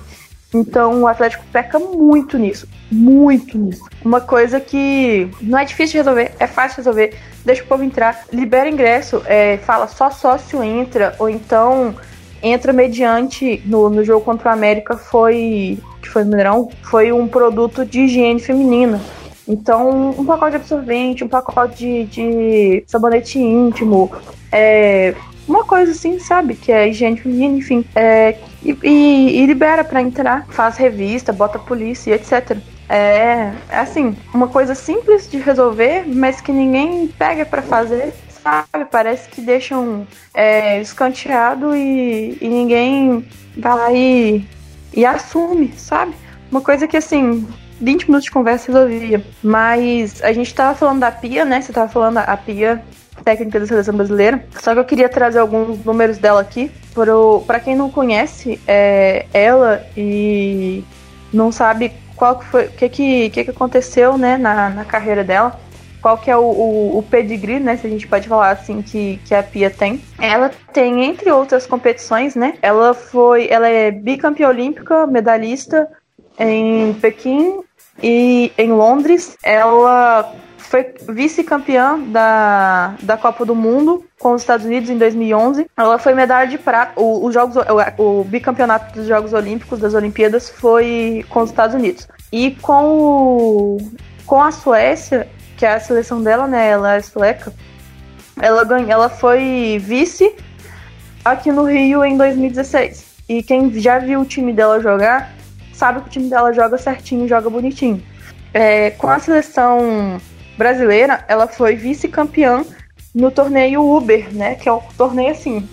Então o Atlético peca muito nisso. Muito nisso. Uma coisa que não é difícil de resolver, é fácil de resolver. Deixa o povo entrar, libera ingresso, é, fala só sócio entra, ou então entra mediante no, no jogo contra o América foi. que foi no Mineirão, foi um produto de higiene feminina. Então, um pacote de absorvente, um pacote de, de sabonete íntimo, é, uma coisa assim, sabe? Que é higiene feminina, enfim. É, e, e, e libera para entrar, faz revista, bota polícia, etc. É, é assim, uma coisa simples de resolver, mas que ninguém pega para fazer, sabe? Parece que deixam é, escanteado e, e ninguém vai lá e, e assume, sabe? Uma coisa que assim, 20 minutos de conversa resolvia. Mas a gente tava falando da Pia, né? Você tava falando a Pia técnica da seleção brasileira. Só que eu queria trazer alguns números dela aqui. Para quem não conhece é, ela e não sabe qual que foi, o que, que, que, que aconteceu né, na, na carreira dela, qual que é o, o, o, pedigree, né, se a gente pode falar assim, que, que a Pia tem. Ela tem, entre outras competições, né, ela foi, ela é bicampeã olímpica, medalhista em Pequim e em Londres. Ela foi vice-campeã da, da Copa do Mundo com os Estados Unidos em 2011. Ela foi medalha de prata. O, jogos, o, o, bicampeonato dos Jogos Olímpicos, das Olimpíadas, foi com os Estados Unidos. E com, o, com a Suécia, que é a seleção dela, né? Ela é sueca. Ela, ganha, ela foi vice aqui no Rio em 2016. E quem já viu o time dela jogar, sabe que o time dela joga certinho, joga bonitinho. É, com a seleção brasileira, ela foi vice-campeã no torneio Uber, né? Que é um torneio assim,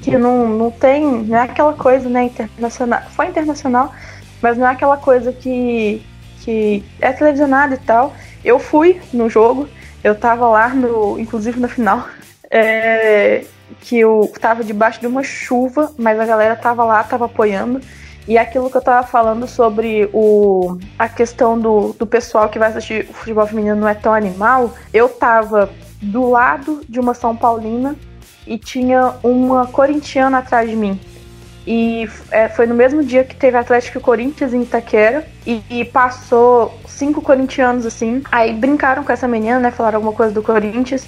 que não, não tem, não é aquela coisa, né, internacional. Foi internacional, mas não é aquela coisa que, que é televisionada e tal. Eu fui no jogo, eu tava lá no, inclusive na final, é, que eu tava debaixo de uma chuva, mas a galera tava lá, tava apoiando. E aquilo que eu tava falando sobre o, a questão do, do pessoal que vai assistir o futebol feminino não é tão animal, eu tava do lado de uma São Paulina e tinha uma corintiana atrás de mim. E é, foi no mesmo dia que teve Atlético Corinthians em Itaquera. E, e, passou cinco corintianos assim. Aí brincaram com essa menina, né? Falaram alguma coisa do Corinthians.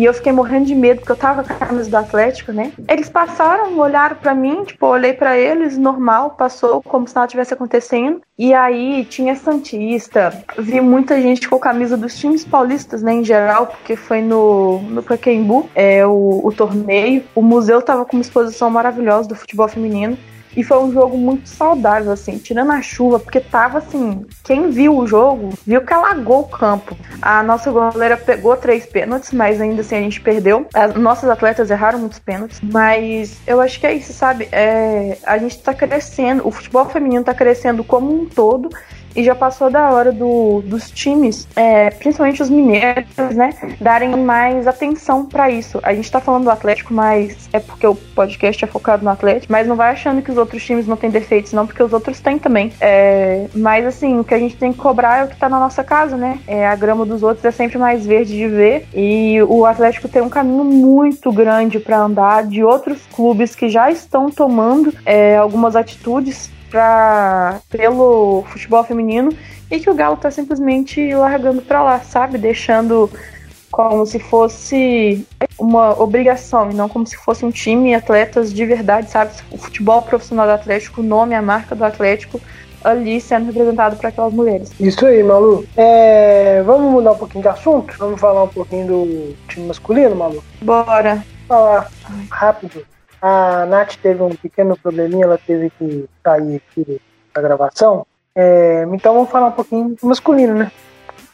E eu fiquei morrendo de medo, porque eu tava com a camisa do Atlético, né? Eles passaram, olharam para mim, tipo, olhei para eles, normal, passou como se nada tivesse acontecendo. E aí tinha Santista, vi muita gente com a camisa dos times paulistas, né, em geral, porque foi no, no Pacaembu, é, o, o torneio. O museu tava com uma exposição maravilhosa do futebol feminino. E foi um jogo muito saudável, assim, tirando a chuva, porque tava assim. Quem viu o jogo viu que alagou o campo. A nossa goleira pegou três pênaltis, mas ainda assim a gente perdeu. As nossas atletas erraram muitos pênaltis, mas eu acho que é isso, sabe? É, a gente tá crescendo, o futebol feminino tá crescendo como um todo e já passou da hora do, dos times, é, principalmente os mineiros, né, darem mais atenção para isso. A gente tá falando do Atlético, mas é porque o podcast é focado no Atlético, mas não vai achando que os outros times não têm defeitos, não, porque os outros têm também. É, mas assim, o que a gente tem que cobrar é o que tá na nossa casa, né? É, a grama dos outros é sempre mais verde de ver e o Atlético tem um caminho muito grande para andar de outros clubes que já estão tomando é, algumas atitudes pra, pelo futebol feminino e que o Galo tá simplesmente largando pra lá, sabe? Deixando como se fosse uma obrigação e não como se fosse um time e atletas de verdade, sabe? O futebol profissional do Atlético, o nome, a marca do Atlético ali sendo representado para aquelas mulheres. Isso aí, Malu. É, vamos mudar um pouquinho de assunto? Vamos falar um pouquinho do time masculino, Malu? Bora. Falar rápido a Nath teve um pequeno probleminha, ela teve que sair aqui da gravação. É, então vamos falar um pouquinho do masculino, né?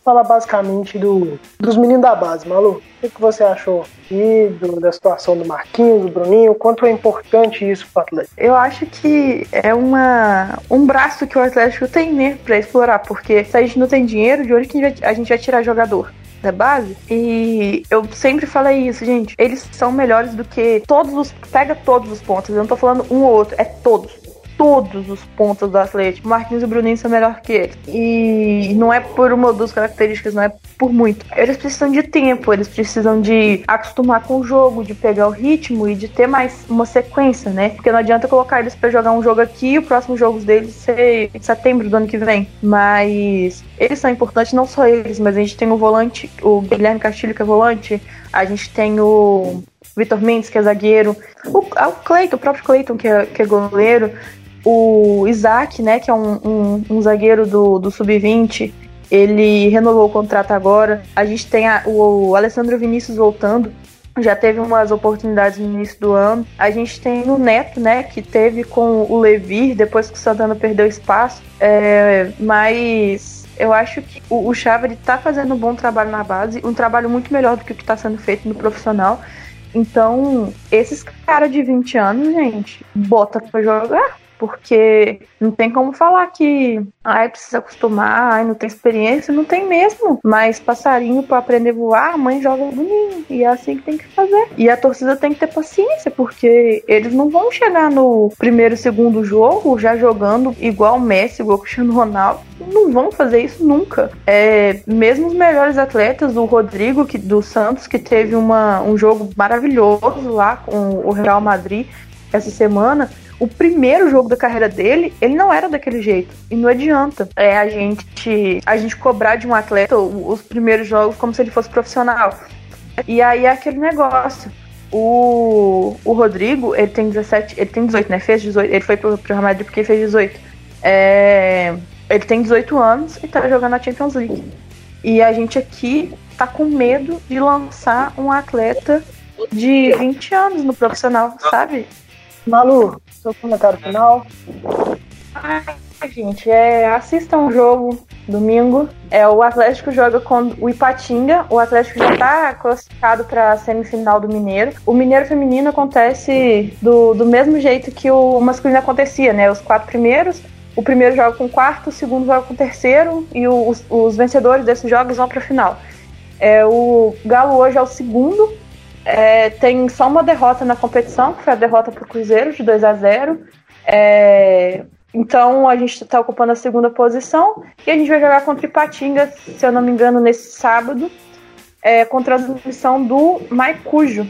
Falar basicamente do, dos meninos da base, Malu. O que, você achou e do, da situação do Marquinhos, do Bruninho? Quanto é importante isso para o Atlético? Eu acho que é uma, um braço que o Atlético tem, né, para explorar, porque se a gente não tem dinheiro, de onde que a gente vai tirar jogador? Da base. E eu sempre falei isso, gente. Eles são melhores do que todos os. Pega todos os pontos. Eu não tô falando um ou outro, é todos todos os pontos do Atlético. Marquinhos e Bruninho são melhor que eles. E não é por uma ou duas características, não é por muito. Eles precisam de tempo, eles precisam de acostumar com o jogo, de pegar o ritmo e de ter mais uma sequência, né? Porque não adianta colocar eles para jogar um jogo aqui e o próximo jogo deles ser em setembro do ano que vem. Mas eles são importantes, não só eles, mas a gente tem o volante, o Guilherme Castilho, que é volante, a gente tem o Vitor Mendes, que é zagueiro, o, o Cleiton, o próprio Cleiton, que é, que é goleiro, o Isaac, né, que é um, um, um zagueiro do, do Sub-20, ele renovou o contrato agora. A gente tem a, o, o Alessandro Vinícius voltando, já teve umas oportunidades no início do ano. A gente tem o Neto, né, que teve com o Levir, depois que o Santana perdeu espaço. É, mas eu acho que o, o Chava está fazendo um bom trabalho na base, um trabalho muito melhor do que o que está sendo feito no profissional. Então, esses caras de 20 anos, gente, bota pra jogar porque não tem como falar que ai, precisa acostumar, ai, não tem experiência, não tem mesmo. Mas passarinho para aprender a voar, a mãe joga no ninho. E é assim que tem que fazer. E a torcida tem que ter paciência, porque eles não vão chegar no primeiro, segundo jogo já jogando igual o Messi, igual o Cristiano Ronaldo. Não vão fazer isso nunca. É, mesmo os melhores atletas, o Rodrigo que, do Santos, que teve uma, um jogo maravilhoso lá com o Real Madrid essa semana, o primeiro jogo da carreira dele, ele não era daquele jeito. E não adianta é, a gente a gente cobrar de um atleta os primeiros jogos como se ele fosse profissional. E aí é aquele negócio. O, o Rodrigo, ele tem 17, ele tem 18, né? Fez 18, ele foi pro, pro Real Madrid porque fez 18. É, ele tem 18 anos e tá jogando na Champions League. E a gente aqui tá com medo de lançar um atleta de 20 anos no profissional, sabe? Malu, seu comentário final. Ai, gente, é, assistam o jogo domingo. É, o Atlético joga com o Ipatinga. O Atlético já está classificado para a semifinal do Mineiro. O Mineiro Feminino acontece do, do mesmo jeito que o masculino acontecia, né? Os quatro primeiros. O primeiro joga com o quarto, o segundo joga com o terceiro e os, os vencedores desses jogos vão para a final. É, o Galo hoje é o segundo é, tem só uma derrota na competição, que foi a derrota para o Cruzeiro, de 2 a 0 é, Então a gente está ocupando a segunda posição e a gente vai jogar contra Ipatinga, se eu não me engano, nesse sábado, é, com transmissão do Maicujo.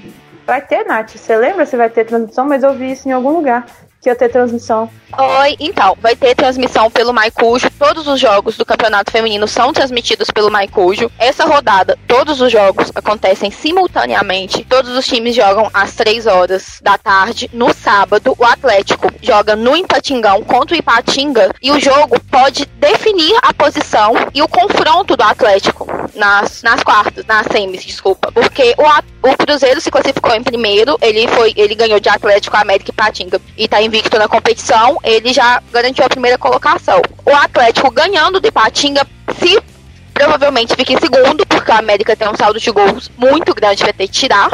Vai ter, Nath. Você lembra se vai ter transmissão? Mas eu vi isso em algum lugar que ia ter transmissão. Oi, então, vai ter transmissão pelo Maicujo. Todos os jogos do Campeonato Feminino são transmitidos pelo Maicujo. Essa rodada, todos os jogos acontecem simultaneamente. Todos os times jogam às 3 horas da tarde. No sábado, o Atlético joga no Ipatingão contra o Ipatinga. E o jogo pode definir a posição e o confronto do Atlético nas, nas quartas, nas semis, desculpa. Porque o, o Cruzeiro se classificou em primeiro. Ele foi, ele ganhou de Atlético, América e Ipatinga. E tá invicto na competição. Ele já garantiu a primeira colocação. O Atlético ganhando de Patinga, se provavelmente fica em segundo, porque a América tem um saldo de gols muito grande para ter que tirar.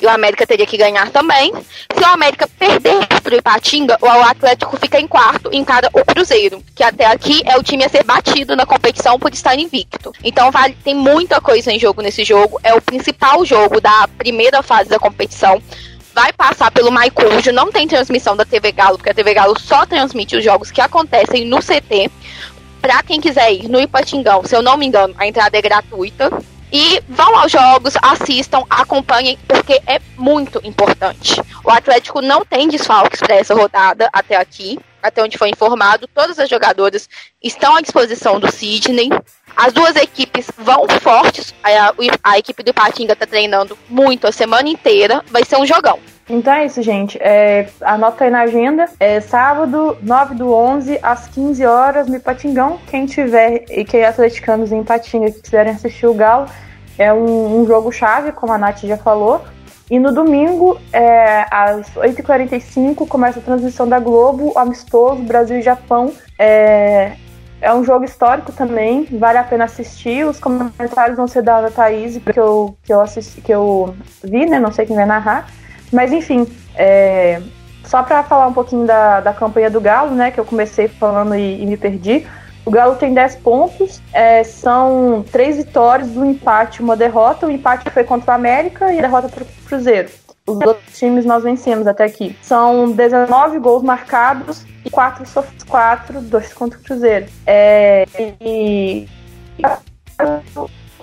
E o América teria que ganhar também. Se o América perder para o Ipatinga, o Atlético fica em quarto, encara o Cruzeiro, que até aqui é o time a ser batido na competição por estar invicto. Então vale, tem muita coisa em jogo nesse jogo. É o principal jogo da primeira fase da competição vai passar pelo MyCujo, não tem transmissão da TV Galo, porque a TV Galo só transmite os jogos que acontecem no CT. Pra quem quiser ir no Ipatingão, se eu não me engano, a entrada é gratuita. E vão aos jogos, assistam, acompanhem, porque é muito importante. O Atlético não tem desfalques para essa rodada até aqui, até onde foi informado. Todas as jogadoras estão à disposição do Sidney. As duas equipes vão fortes. A, a equipe do Ipatinga está treinando muito a semana inteira. Vai ser um jogão. Então é isso, gente. É, anota aí na agenda. É sábado, 9 do 11, às 15 horas, no Ipatingão. Quem tiver e quem é atleticanos em Ipatinga que quiserem assistir o Galo, é um, um jogo chave, como a Nath já falou. E no domingo, é, às 8h45, começa a transmissão da Globo, amistoso, Brasil e Japão. É, é um jogo histórico também, vale a pena assistir. Os comentários vão ser da Thaís, que eu, que eu, assisti, que eu vi, né? Não sei quem vai narrar. Mas enfim, é, só para falar um pouquinho da, da campanha do Galo, né? Que eu comecei falando e, e me perdi. O Galo tem 10 pontos, é, são três vitórias, um empate uma derrota. O empate foi contra o América e a derrota para o Cruzeiro. Os outros times nós vencemos até aqui. São 19 gols marcados e 4 sofridos, 4, 2 contra o Cruzeiro. É, e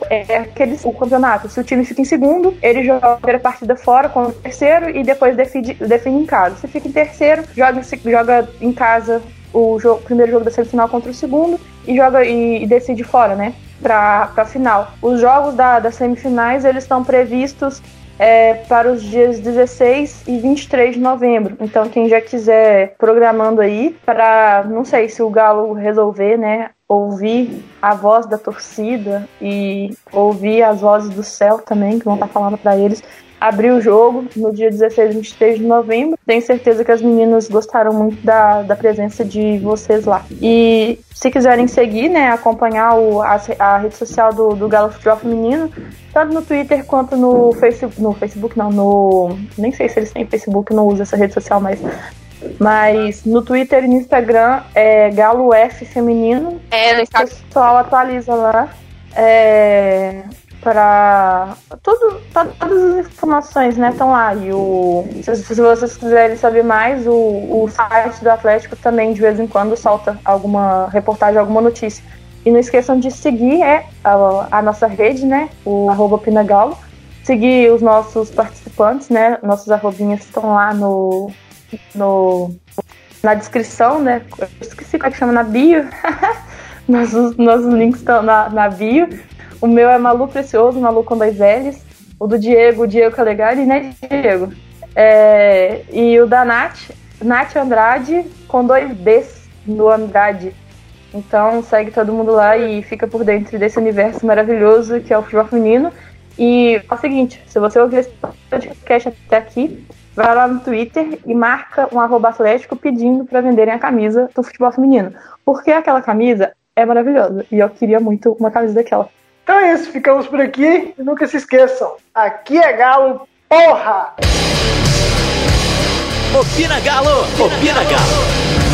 é aquele, o campeonato. Se o time fica em segundo, ele joga a primeira partida fora contra o terceiro e depois define, define em casa. Se fica em terceiro, joga, joga em casa o jogo, primeiro jogo da semifinal contra o segundo e joga e, e decide fora, né? Para a final. Os jogos da, das semifinais eles estão previstos é, para os dias 16 e 23 de novembro. Então, quem já quiser programando aí, para não sei se o Galo resolver, né, ouvir a voz da torcida e ouvir as vozes do céu também, que vão estar falando para eles, abrir o jogo no dia 16 e 23 de novembro. Tenho certeza que as meninas gostaram muito da, da presença de vocês lá. E se quiserem seguir, né, acompanhar o, a, a rede social do, do Galo Futebol Feminino, tanto no Twitter quanto no Facebook, no Facebook não, no, nem sei se eles têm Facebook, não uso essa rede social, mas mas no Twitter e no Instagram é Galo F Feminino. É, no Instagram. O pessoal atualiza lá. É, para tudo, todas as informações, né, estão lá. E o, se, se, vocês quiserem saber mais, o, o site do Atlético também de vez em quando solta alguma reportagem, alguma notícia. E não esqueçam de seguir é, a, a nossa rede, né, o arroba Pinagalo. Seguir os nossos participantes, né, nossos arrobinhas estão lá no, no na descrição, né, eu esqueci como é que chama, na bio. nossos, nossos links estão na, na bio. O meu é Malu Precioso, Malu com dois L's. O do Diego, Diego Calegari, né, Diego? É, e o da Nath, Nath Andrade, com dois B's no Andrade. Então segue todo mundo lá e fica por dentro desse universo maravilhoso que é o futebol feminino. E é o seguinte, se você ouvir esse podcast até aqui, vai lá no Twitter e marca um arroba atlético pedindo para venderem a camisa do futebol feminino. Porque aquela camisa é maravilhosa. E eu queria muito uma camisa daquela. Então é isso, ficamos por aqui. E nunca se esqueçam, aqui é Galo, porra! Opina Galo! Opina Galo!